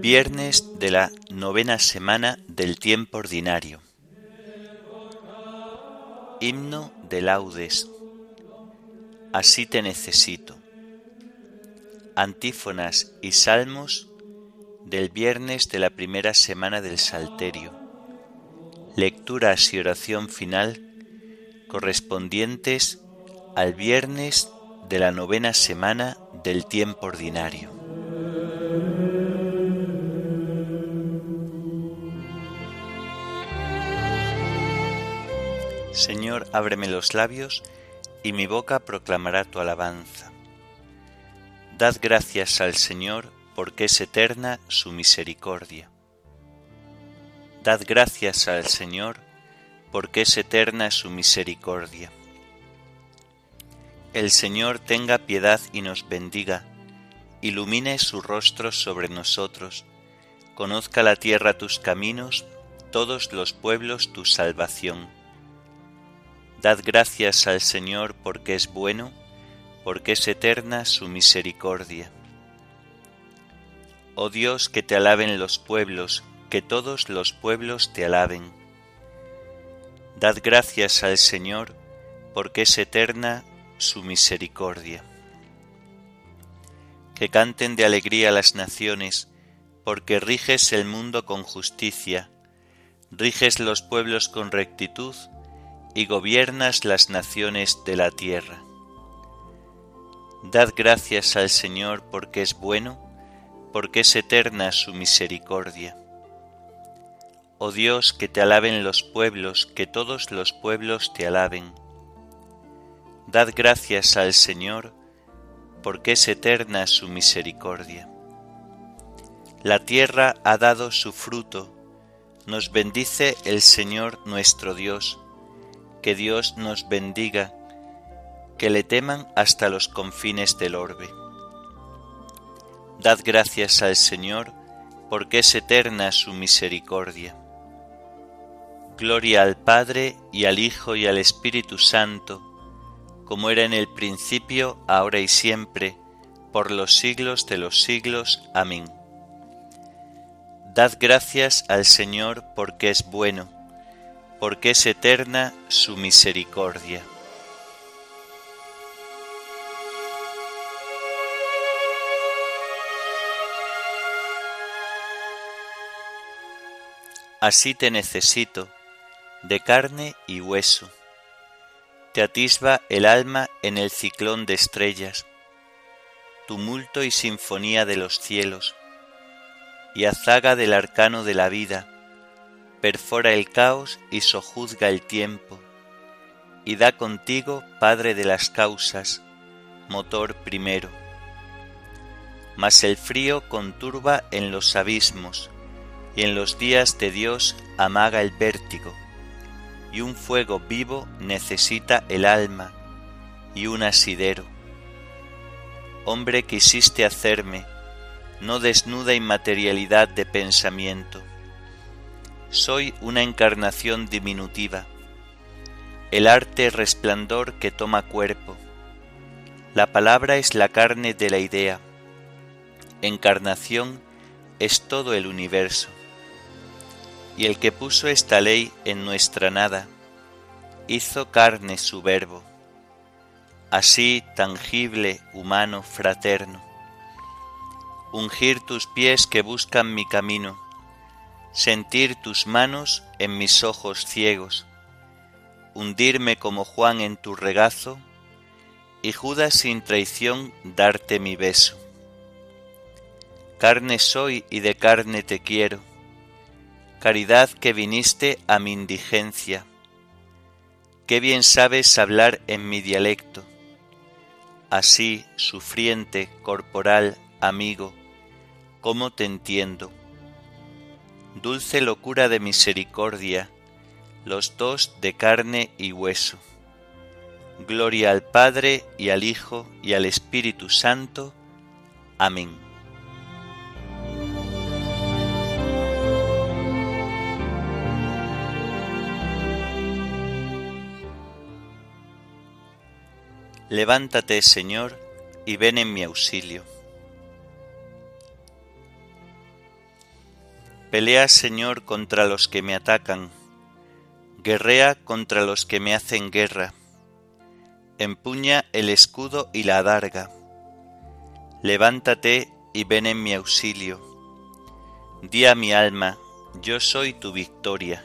Viernes de la novena semana del tiempo ordinario. Himno de laudes. Así te necesito antífonas y salmos del viernes de la primera semana del Salterio, lecturas y oración final correspondientes al viernes de la novena semana del tiempo ordinario. Señor, ábreme los labios, y mi boca proclamará tu alabanza. Dad gracias al Señor porque es eterna su misericordia. Dad gracias al Señor porque es eterna su misericordia. El Señor tenga piedad y nos bendiga, ilumine su rostro sobre nosotros, conozca la tierra tus caminos, todos los pueblos tu salvación. Dad gracias al Señor porque es bueno, porque es eterna su misericordia. Oh Dios, que te alaben los pueblos, que todos los pueblos te alaben. Dad gracias al Señor, porque es eterna su misericordia. Que canten de alegría las naciones, porque riges el mundo con justicia, riges los pueblos con rectitud y gobiernas las naciones de la tierra. Dad gracias al Señor porque es bueno, porque es eterna su misericordia. Oh Dios, que te alaben los pueblos, que todos los pueblos te alaben. Dad gracias al Señor, porque es eterna su misericordia. La tierra ha dado su fruto, nos bendice el Señor nuestro Dios, que Dios nos bendiga que le teman hasta los confines del orbe. Dad gracias al Señor, porque es eterna su misericordia. Gloria al Padre y al Hijo y al Espíritu Santo, como era en el principio, ahora y siempre, por los siglos de los siglos. Amén. Dad gracias al Señor porque es bueno, porque es eterna su misericordia. Así te necesito, de carne y hueso. Te atisba el alma en el ciclón de estrellas, tumulto y sinfonía de los cielos, y azaga del arcano de la vida, perfora el caos y sojuzga el tiempo, y da contigo, Padre de las causas, motor primero. Mas el frío conturba en los abismos, y en los días de Dios amaga el vértigo, y un fuego vivo necesita el alma, y un asidero. Hombre quisiste hacerme, no desnuda inmaterialidad de pensamiento. Soy una encarnación diminutiva, el arte resplandor que toma cuerpo. La palabra es la carne de la idea. Encarnación es todo el universo y el que puso esta ley en nuestra nada, hizo carne su verbo, así tangible, humano, fraterno. Ungir tus pies que buscan mi camino, sentir tus manos en mis ojos ciegos, hundirme como Juan en tu regazo, y Judas sin traición darte mi beso. Carne soy y de carne te quiero, caridad que viniste a mi indigencia. Qué bien sabes hablar en mi dialecto. Así, sufriente, corporal, amigo, ¿cómo te entiendo? Dulce locura de misericordia, los dos de carne y hueso. Gloria al Padre y al Hijo y al Espíritu Santo. Amén. Levántate, Señor, y ven en mi auxilio. Pelea, Señor, contra los que me atacan, guerrea contra los que me hacen guerra, empuña el escudo y la adarga. Levántate y ven en mi auxilio. Di a mi alma, yo soy tu victoria.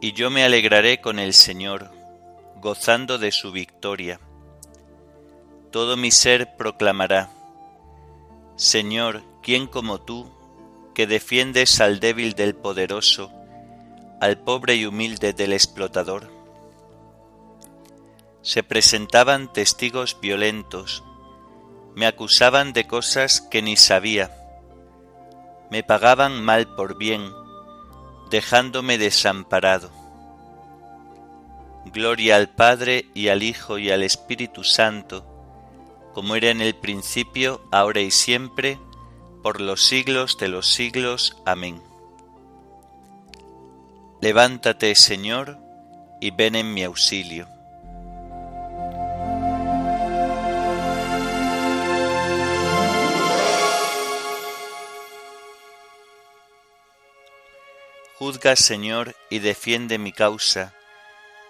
Y yo me alegraré con el Señor, gozando de su victoria. Todo mi ser proclamará, Señor, ¿quién como tú, que defiendes al débil del poderoso, al pobre y humilde del explotador? Se presentaban testigos violentos, me acusaban de cosas que ni sabía, me pagaban mal por bien, dejándome desamparado. Gloria al Padre y al Hijo y al Espíritu Santo, como era en el principio, ahora y siempre, por los siglos de los siglos. Amén. Levántate, Señor, y ven en mi auxilio. Juzga, Señor, y defiende mi causa,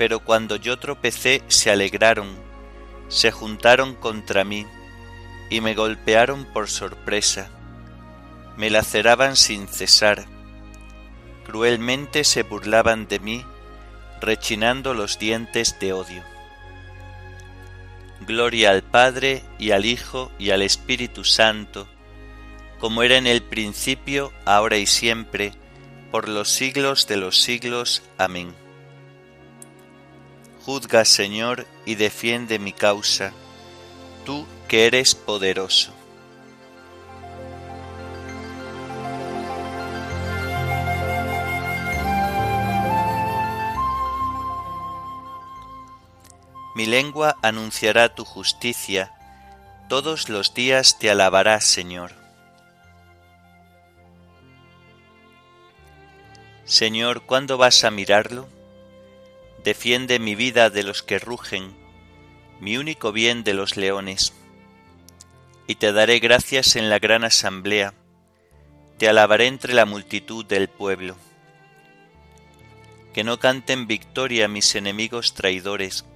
Pero cuando yo tropecé se alegraron, se juntaron contra mí y me golpearon por sorpresa me laceraban sin cesar, cruelmente se burlaban de mí, rechinando los dientes de odio. Gloria al Padre y al Hijo y al Espíritu Santo, como era en el principio, ahora y siempre, por los siglos de los siglos. Amén. Juzga, Señor, y defiende mi causa, tú que eres poderoso. Mi lengua anunciará tu justicia, todos los días te alabará, Señor. Señor, ¿cuándo vas a mirarlo? Defiende mi vida de los que rugen, mi único bien de los leones. Y te daré gracias en la gran asamblea, te alabaré entre la multitud del pueblo. Que no canten victoria mis enemigos traidores,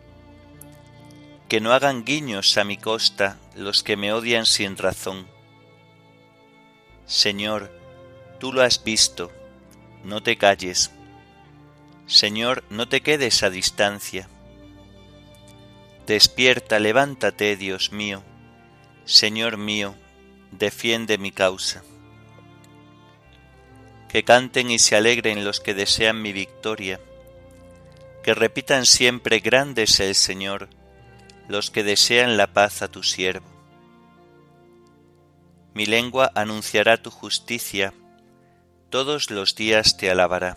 que no hagan guiños a mi costa los que me odian sin razón. Señor, tú lo has visto, no te calles. Señor, no te quedes a distancia. Despierta, levántate, Dios mío. Señor mío, defiende mi causa. Que canten y se alegren los que desean mi victoria. Que repitan siempre grande es el Señor los que desean la paz a tu siervo. Mi lengua anunciará tu justicia, todos los días te alabará.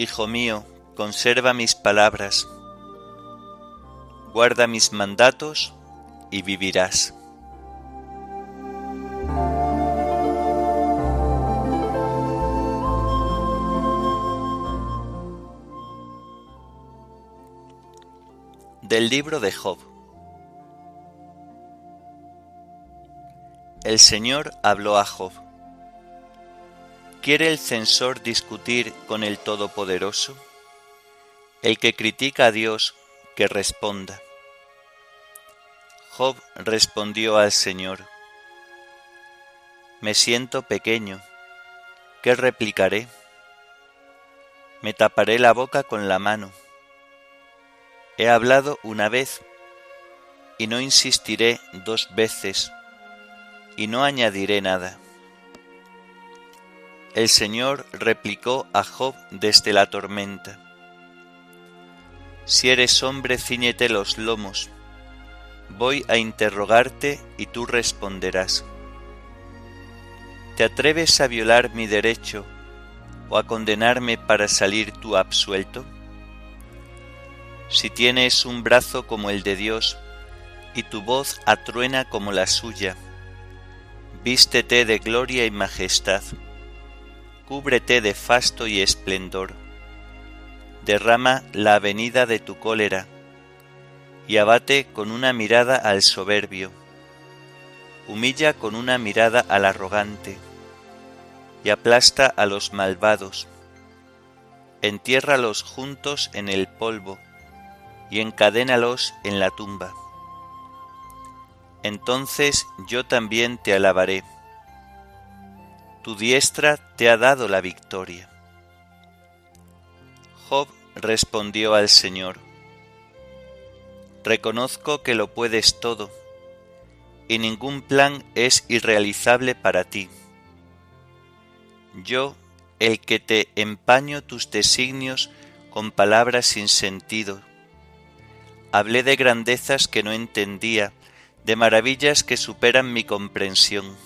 Hijo mío, conserva mis palabras, guarda mis mandatos y vivirás. Del libro de Job. El Señor habló a Job. ¿Quiere el censor discutir con el Todopoderoso? El que critica a Dios, que responda. Job respondió al Señor, Me siento pequeño, ¿qué replicaré? Me taparé la boca con la mano. He hablado una vez y no insistiré dos veces y no añadiré nada. El Señor replicó a Job desde la tormenta. Si eres hombre, ciñete los lomos. Voy a interrogarte y tú responderás. ¿Te atreves a violar mi derecho o a condenarme para salir tú absuelto? Si tienes un brazo como el de Dios y tu voz atruena como la suya, vístete de gloria y majestad, cúbrete de fasto y esplendor, derrama la avenida de tu cólera y abate con una mirada al soberbio, humilla con una mirada al arrogante y aplasta a los malvados, entiérralos juntos en el polvo y encadénalos en la tumba. Entonces yo también te alabaré. Tu diestra te ha dado la victoria. Job respondió al Señor, Reconozco que lo puedes todo, y ningún plan es irrealizable para ti. Yo, el que te empaño tus designios con palabras sin sentido, Hablé de grandezas que no entendía, de maravillas que superan mi comprensión.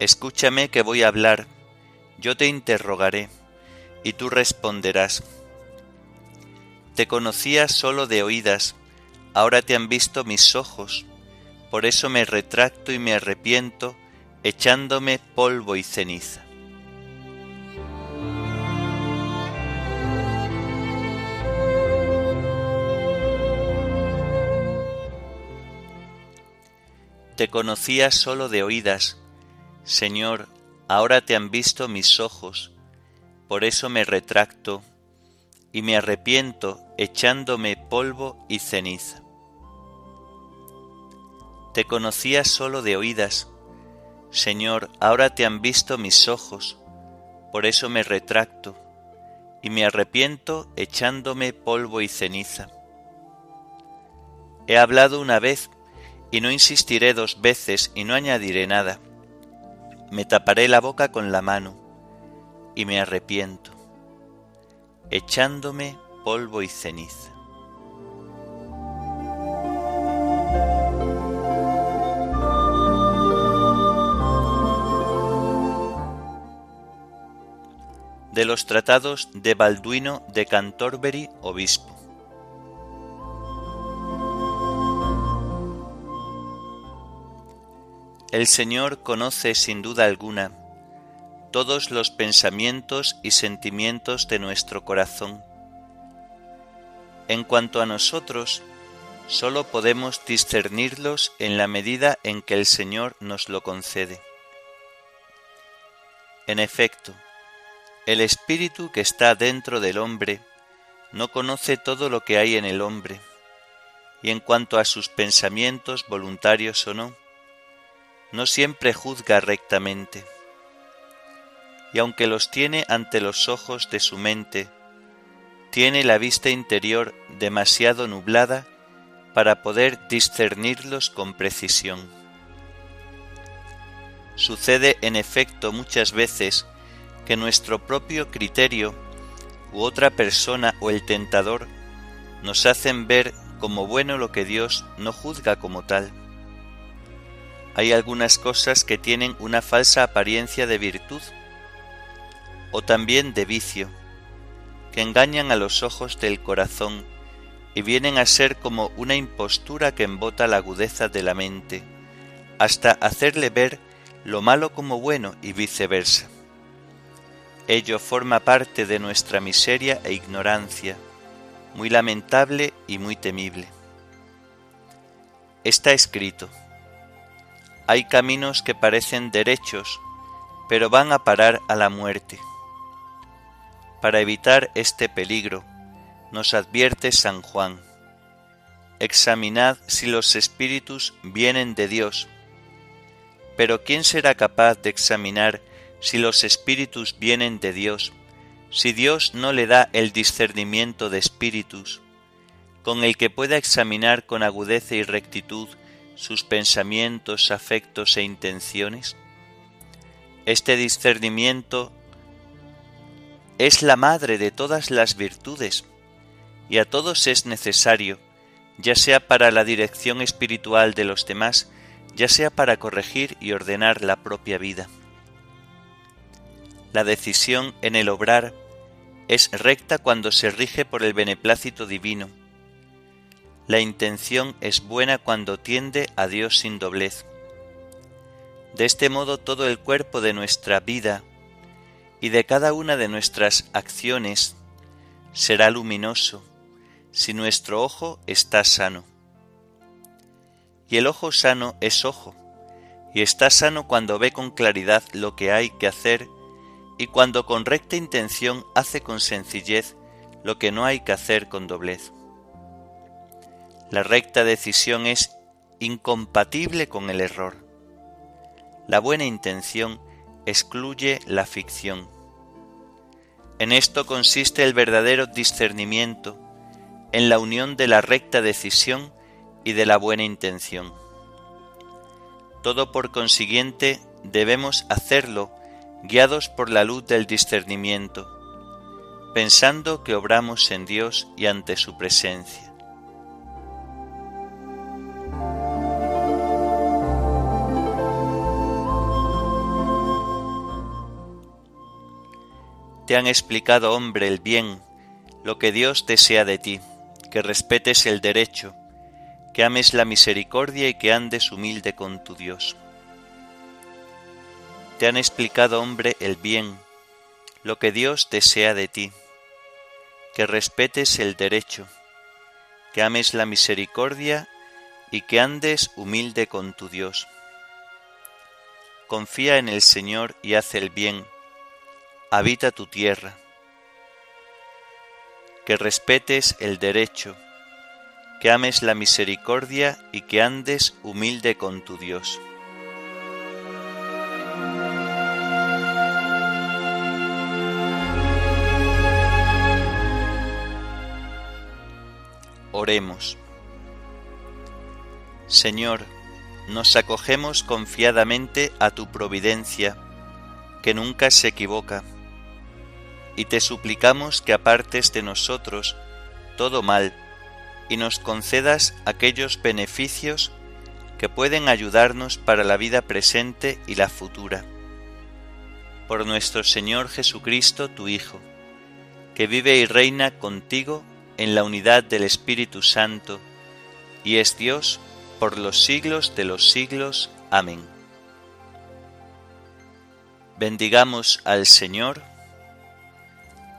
Escúchame que voy a hablar, yo te interrogaré, y tú responderás. Te conocía solo de oídas, ahora te han visto mis ojos, por eso me retracto y me arrepiento, echándome polvo y ceniza. Te conocía solo de oídas. Señor, ahora te han visto mis ojos, por eso me retracto y me arrepiento echándome polvo y ceniza. Te conocía solo de oídas. Señor, ahora te han visto mis ojos, por eso me retracto y me arrepiento echándome polvo y ceniza. He hablado una vez y no insistiré dos veces y no añadiré nada. Me taparé la boca con la mano y me arrepiento, echándome polvo y ceniza. De los tratados de Balduino de Cantorbery, obispo. El Señor conoce sin duda alguna todos los pensamientos y sentimientos de nuestro corazón. En cuanto a nosotros, sólo podemos discernirlos en la medida en que el Señor nos lo concede. En efecto, el espíritu que está dentro del hombre no conoce todo lo que hay en el hombre, y en cuanto a sus pensamientos voluntarios o no, no siempre juzga rectamente, y aunque los tiene ante los ojos de su mente, tiene la vista interior demasiado nublada para poder discernirlos con precisión. Sucede en efecto muchas veces que nuestro propio criterio u otra persona o el tentador nos hacen ver como bueno lo que Dios no juzga como tal hay algunas cosas que tienen una falsa apariencia de virtud o también de vicio, que engañan a los ojos del corazón y vienen a ser como una impostura que embota la agudeza de la mente, hasta hacerle ver lo malo como bueno y viceversa. Ello forma parte de nuestra miseria e ignorancia, muy lamentable y muy temible. Está escrito, hay caminos que parecen derechos, pero van a parar a la muerte. Para evitar este peligro, nos advierte San Juan, examinad si los espíritus vienen de Dios. Pero ¿quién será capaz de examinar si los espíritus vienen de Dios, si Dios no le da el discernimiento de espíritus, con el que pueda examinar con agudeza y rectitud sus pensamientos, afectos e intenciones? Este discernimiento es la madre de todas las virtudes y a todos es necesario, ya sea para la dirección espiritual de los demás, ya sea para corregir y ordenar la propia vida. La decisión en el obrar es recta cuando se rige por el beneplácito divino. La intención es buena cuando tiende a Dios sin doblez. De este modo todo el cuerpo de nuestra vida y de cada una de nuestras acciones será luminoso si nuestro ojo está sano. Y el ojo sano es ojo, y está sano cuando ve con claridad lo que hay que hacer y cuando con recta intención hace con sencillez lo que no hay que hacer con doblez. La recta decisión es incompatible con el error. La buena intención excluye la ficción. En esto consiste el verdadero discernimiento, en la unión de la recta decisión y de la buena intención. Todo por consiguiente debemos hacerlo guiados por la luz del discernimiento, pensando que obramos en Dios y ante su presencia. Te han explicado, hombre, el bien, lo que Dios desea de ti, que respetes el derecho, que ames la misericordia y que andes humilde con tu Dios. Te han explicado, hombre, el bien, lo que Dios desea de ti, que respetes el derecho, que ames la misericordia y que andes humilde con tu Dios. Confía en el Señor y haz el bien, habita tu tierra. Que respetes el derecho, que ames la misericordia y que andes humilde con tu Dios. Oremos. Señor, nos acogemos confiadamente a tu providencia, que nunca se equivoca, y te suplicamos que apartes de nosotros todo mal y nos concedas aquellos beneficios que pueden ayudarnos para la vida presente y la futura. Por nuestro Señor Jesucristo, tu Hijo, que vive y reina contigo en la unidad del Espíritu Santo, y es Dios por los siglos de los siglos. Amén. Bendigamos al Señor,